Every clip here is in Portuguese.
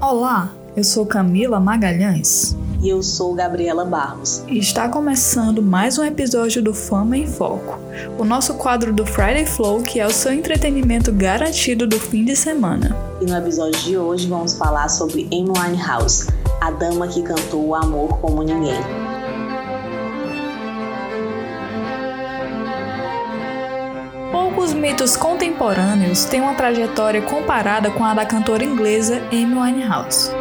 Olá, eu sou Camila Magalhães. E eu sou Gabriela Barros. E está começando mais um episódio do Fama em Foco, o nosso quadro do Friday Flow, que é o seu entretenimento garantido do fim de semana. E no episódio de hoje vamos falar sobre Amy Winehouse, a dama que cantou o amor como ninguém. Poucos mitos contemporâneos têm uma trajetória comparada com a da cantora inglesa Amy Winehouse.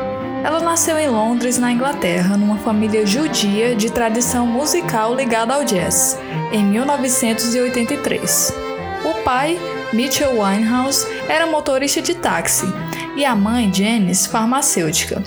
Ela nasceu em Londres, na Inglaterra, numa família judia de tradição musical ligada ao jazz, em 1983. O pai, Mitchell Winehouse, era motorista de táxi e a mãe, Janice, farmacêutica.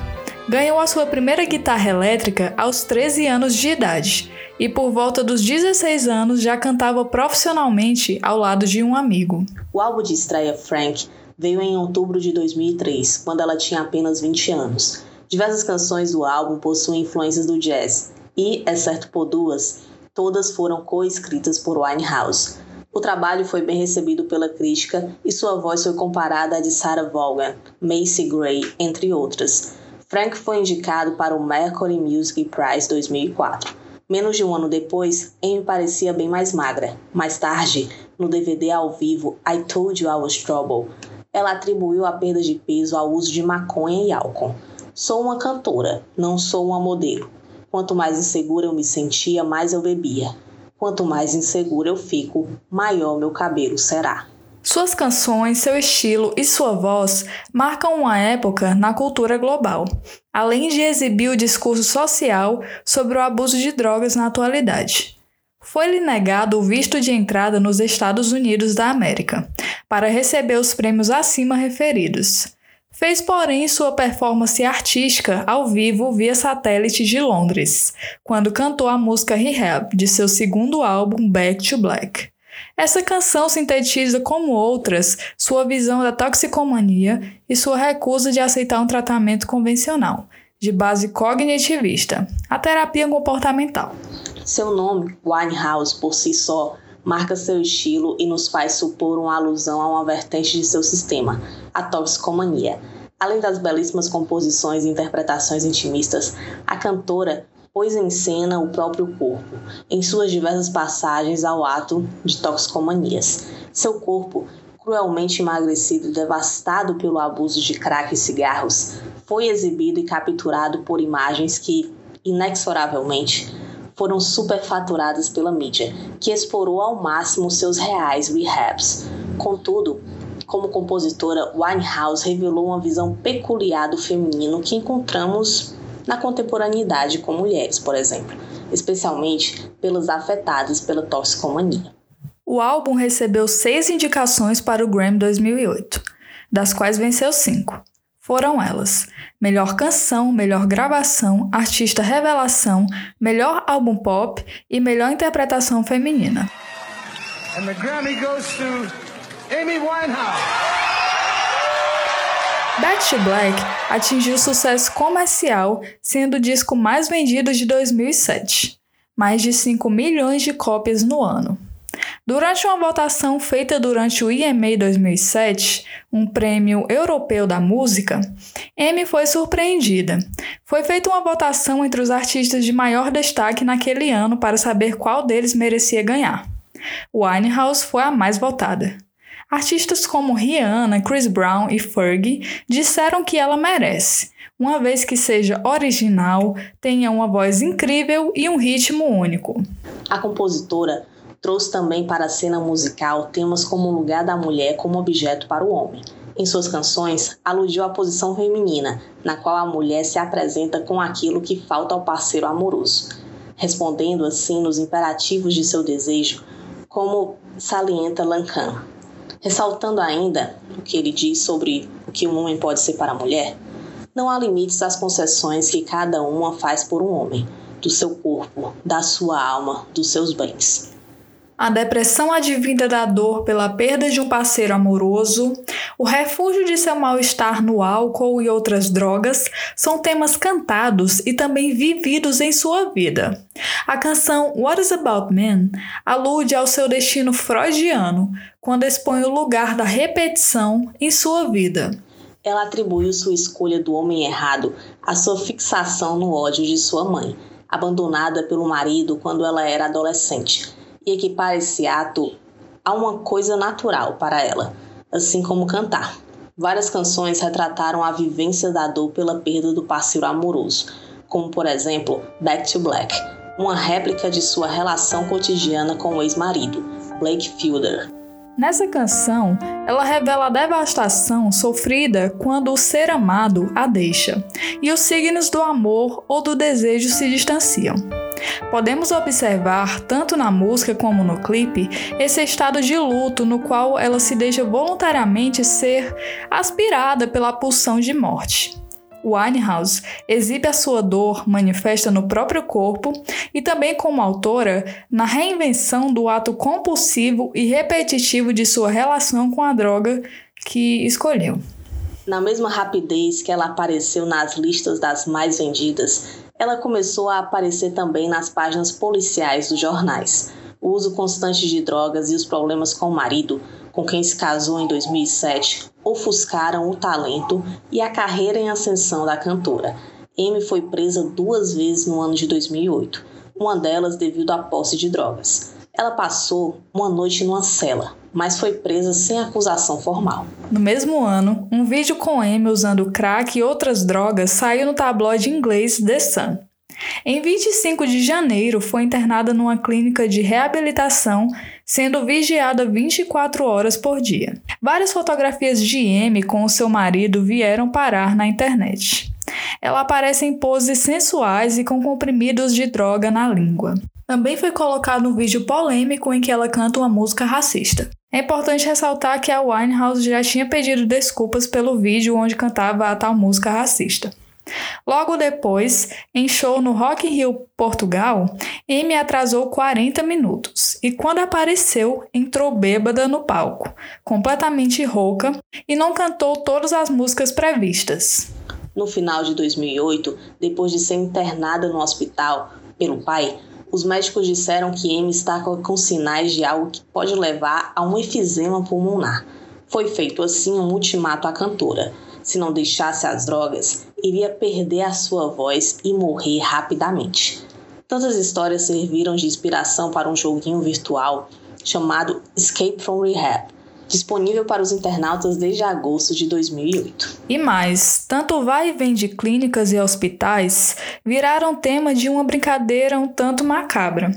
Ganhou a sua primeira guitarra elétrica aos 13 anos de idade e por volta dos 16 anos já cantava profissionalmente ao lado de um amigo. O álbum de estreia Frank veio em outubro de 2003, quando ela tinha apenas 20 anos. Diversas canções do álbum possuem influências do jazz e, exceto por duas, todas foram coescritas por Winehouse. O trabalho foi bem recebido pela crítica e sua voz foi comparada à de Sarah Vaughan, Macy Gray, entre outras. Frank foi indicado para o Mercury Music Prize 2004. Menos de um ano depois, Amy parecia bem mais magra. Mais tarde, no DVD ao vivo I Told You I Was Trouble, ela atribuiu a perda de peso ao uso de maconha e álcool. Sou uma cantora, não sou uma modelo. Quanto mais insegura eu me sentia, mais eu bebia. Quanto mais insegura eu fico, maior meu cabelo será. Suas canções, seu estilo e sua voz marcam uma época na cultura global, além de exibir o discurso social sobre o abuso de drogas na atualidade. Foi-lhe negado o visto de entrada nos Estados Unidos da América, para receber os prêmios acima referidos. Fez, porém, sua performance artística ao vivo via satélite de Londres, quando cantou a música Rehab de seu segundo álbum Back to Black. Essa canção sintetiza, como outras, sua visão da toxicomania e sua recusa de aceitar um tratamento convencional, de base cognitivista, a terapia comportamental. Seu nome, Winehouse, por si só, marca seu estilo e nos faz supor uma alusão a uma vertente de seu sistema, a toxicomania. Além das belíssimas composições e interpretações intimistas, a cantora pôs em cena o próprio corpo, em suas diversas passagens ao ato de toxicomanias. Seu corpo, cruelmente emagrecido e devastado pelo abuso de crack e cigarros, foi exibido e capturado por imagens que, inexoravelmente, foram superfaturadas pela mídia, que explorou ao máximo seus reais rehabs. Contudo, como compositora, Winehouse revelou uma visão peculiar do feminino que encontramos na contemporaneidade com mulheres, por exemplo, especialmente pelas afetadas pela toxicomania. O álbum recebeu seis indicações para o Grammy 2008, das quais venceu cinco. Foram elas: melhor canção, melhor gravação, artista revelação, melhor álbum pop e melhor interpretação feminina. And the Grammy goes to Amy Winehouse. Back to Black atingiu sucesso comercial, sendo o disco mais vendido de 2007, mais de 5 milhões de cópias no ano. Durante uma votação feita durante o IMA 2007, um prêmio europeu da música, Amy foi surpreendida. Foi feita uma votação entre os artistas de maior destaque naquele ano para saber qual deles merecia ganhar. Winehouse foi a mais votada. Artistas como Rihanna, Chris Brown e Fergie disseram que ela merece, uma vez que seja original, tenha uma voz incrível e um ritmo único. A compositora trouxe também para a cena musical temas como o lugar da mulher como objeto para o homem. Em suas canções, aludiu à posição feminina, na qual a mulher se apresenta com aquilo que falta ao parceiro amoroso, respondendo assim nos imperativos de seu desejo, como salienta Lacan. Ressaltando ainda o que ele diz sobre o que um homem pode ser para a mulher, não há limites às concessões que cada uma faz por um homem, do seu corpo, da sua alma, dos seus bens a depressão advinda da dor pela perda de um parceiro amoroso, o refúgio de seu mal-estar no álcool e outras drogas são temas cantados e também vividos em sua vida. A canção What is About Men alude ao seu destino freudiano quando expõe o lugar da repetição em sua vida. ela atribuiu sua escolha do homem errado à sua fixação no ódio de sua mãe, abandonada pelo marido quando ela era adolescente, e equipara esse ato a uma coisa natural para ela, assim como cantar. Várias canções retrataram a vivência da dor pela perda do parceiro amoroso, como por exemplo Back to Black, uma réplica de sua relação cotidiana com o ex-marido, Blake Fielder. Nessa canção, ela revela a devastação sofrida quando o ser amado a deixa e os signos do amor ou do desejo se distanciam. Podemos observar, tanto na música como no clipe, esse estado de luto no qual ela se deixa voluntariamente ser aspirada pela pulsão de morte. Winehouse exibe a sua dor manifesta no próprio corpo e também como autora na reinvenção do ato compulsivo e repetitivo de sua relação com a droga que escolheu. Na mesma rapidez que ela apareceu nas listas das mais vendidas, ela começou a aparecer também nas páginas policiais dos jornais. O uso constante de drogas e os problemas com o marido com quem se casou em 2007, ofuscaram o talento e a carreira em ascensão da cantora. Amy foi presa duas vezes no ano de 2008, uma delas devido à posse de drogas. Ela passou uma noite numa cela, mas foi presa sem acusação formal. No mesmo ano, um vídeo com Amy usando crack e outras drogas saiu no tabloide inglês The Sun. Em 25 de janeiro, foi internada numa clínica de reabilitação, sendo vigiada 24 horas por dia. Várias fotografias de M com o seu marido vieram parar na internet. Ela aparece em poses sensuais e com comprimidos de droga na língua. Também foi colocado um vídeo polêmico em que ela canta uma música racista. É importante ressaltar que a Winehouse já tinha pedido desculpas pelo vídeo onde cantava a tal música racista. Logo depois, em show no Rock in Rio, Portugal, Amy atrasou 40 minutos e quando apareceu, entrou bêbada no palco, completamente rouca e não cantou todas as músicas previstas. No final de 2008, depois de ser internada no hospital pelo pai, os médicos disseram que Amy está com sinais de algo que pode levar a um efizema pulmonar. Foi feito assim um ultimato à cantora. Se não deixasse as drogas, iria perder a sua voz e morrer rapidamente. Tantas histórias serviram de inspiração para um joguinho virtual chamado Escape from Rehab, disponível para os internautas desde agosto de 2008. E mais, tanto vai e vem de clínicas e hospitais viraram tema de uma brincadeira um tanto macabra.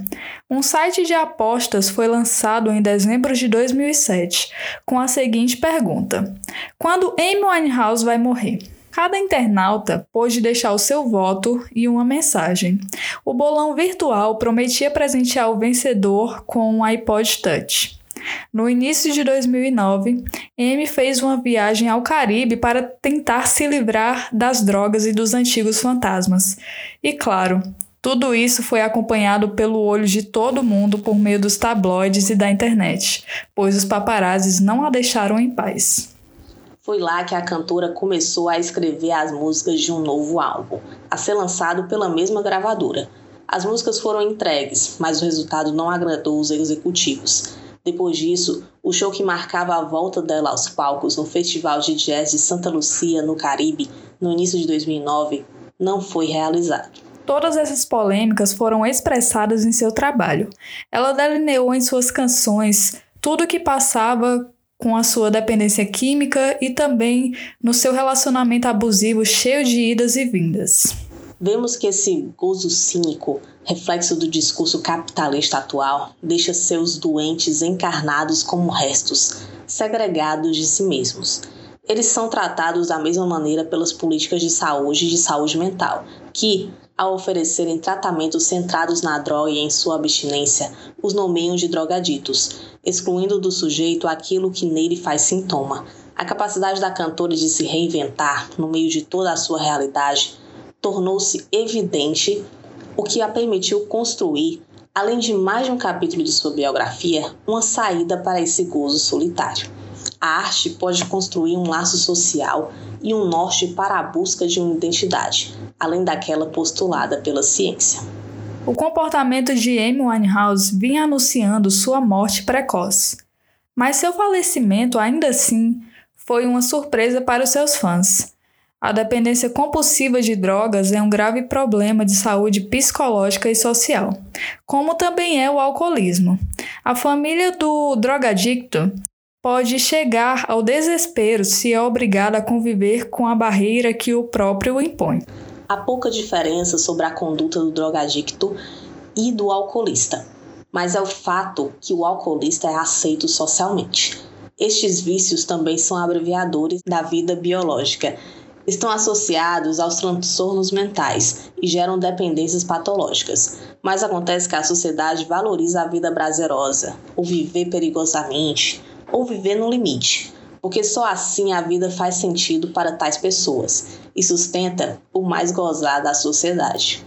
Um site de apostas foi lançado em dezembro de 2007 com a seguinte pergunta: Quando Amy Winehouse vai morrer? Cada internauta pôde deixar o seu voto e uma mensagem. O bolão virtual prometia presentear o vencedor com um iPod Touch. No início de 2009, Amy fez uma viagem ao Caribe para tentar se livrar das drogas e dos antigos fantasmas. E claro, tudo isso foi acompanhado pelo olho de todo mundo por meio dos tabloides e da internet, pois os paparazzis não a deixaram em paz. Foi lá que a cantora começou a escrever as músicas de um novo álbum, a ser lançado pela mesma gravadora. As músicas foram entregues, mas o resultado não agradou os executivos. Depois disso, o show que marcava a volta dela aos palcos no Festival de Jazz de Santa Lucia, no Caribe, no início de 2009, não foi realizado. Todas essas polêmicas foram expressadas em seu trabalho. Ela delineou em suas canções tudo o que passava com a sua dependência química e também no seu relacionamento abusivo cheio de idas e vindas. Vemos que esse gozo cínico, reflexo do discurso capitalista atual, deixa seus doentes encarnados como restos, segregados de si mesmos. Eles são tratados da mesma maneira pelas políticas de saúde e de saúde mental, que, ao oferecerem tratamentos centrados na droga e em sua abstinência, os nomeiam de drogaditos, excluindo do sujeito aquilo que nele faz sintoma. A capacidade da cantora de se reinventar no meio de toda a sua realidade tornou-se evidente, o que a permitiu construir, além de mais de um capítulo de sua biografia, uma saída para esse gozo solitário. A arte pode construir um laço social e um norte para a busca de uma identidade, além daquela postulada pela ciência. O comportamento de Amy Winehouse vinha anunciando sua morte precoce, mas seu falecimento ainda assim foi uma surpresa para os seus fãs. A dependência compulsiva de drogas é um grave problema de saúde psicológica e social, como também é o alcoolismo. A família do drogadicto pode chegar ao desespero se é obrigada a conviver com a barreira que o próprio impõe. Há pouca diferença sobre a conduta do drogadicto e do alcoolista, mas é o fato que o alcoolista é aceito socialmente. Estes vícios também são abreviadores da vida biológica estão associados aos transtornos mentais e geram dependências patológicas. Mas acontece que a sociedade valoriza a vida prazerosa, ou viver perigosamente, ou viver no limite, porque só assim a vida faz sentido para tais pessoas e sustenta o mais gozado da sociedade.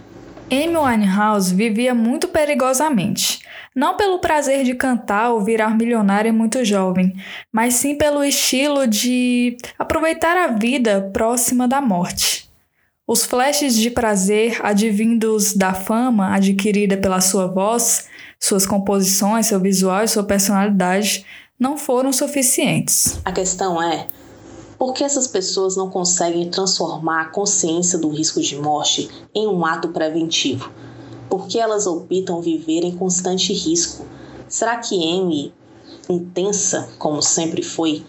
Amy Winehouse vivia muito perigosamente não pelo prazer de cantar ou virar milionária muito jovem, mas sim pelo estilo de aproveitar a vida próxima da morte. Os flashes de prazer advindos da fama adquirida pela sua voz, suas composições, seu visual e sua personalidade não foram suficientes. A questão é por que essas pessoas não conseguem transformar a consciência do risco de morte em um ato preventivo? Por que elas optam viver em constante risco? Será que Amy, intensa como sempre foi,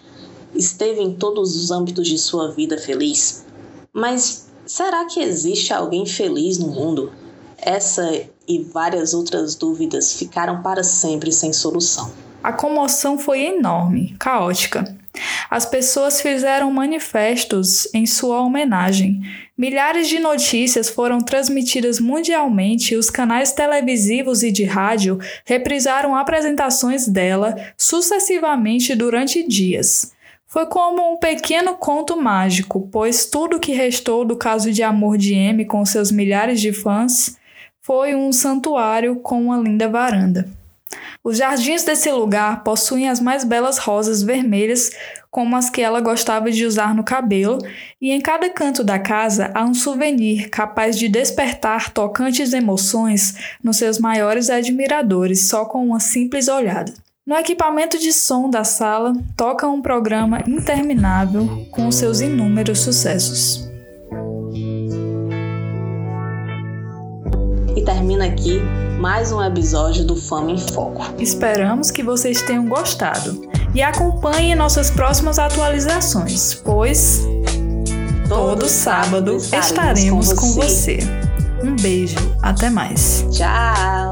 esteve em todos os âmbitos de sua vida feliz? Mas será que existe alguém feliz no mundo? Essa e várias outras dúvidas ficaram para sempre sem solução. A comoção foi enorme, caótica. As pessoas fizeram manifestos em sua homenagem. Milhares de notícias foram transmitidas mundialmente e os canais televisivos e de rádio reprisaram apresentações dela sucessivamente durante dias. Foi como um pequeno conto mágico, pois tudo que restou do caso de amor de Amy com seus milhares de fãs foi um santuário com uma linda varanda. Os jardins desse lugar possuem as mais belas rosas vermelhas, como as que ela gostava de usar no cabelo, e em cada canto da casa há um souvenir capaz de despertar tocantes emoções nos seus maiores admiradores só com uma simples olhada. No equipamento de som da sala toca um programa interminável com seus inúmeros sucessos. E termina aqui mais um episódio do Fama em Foco. Esperamos que vocês tenham gostado e acompanhem nossas próximas atualizações, pois todo, todo sábado estaremos, estaremos com, você. com você. Um beijo, até mais. Tchau!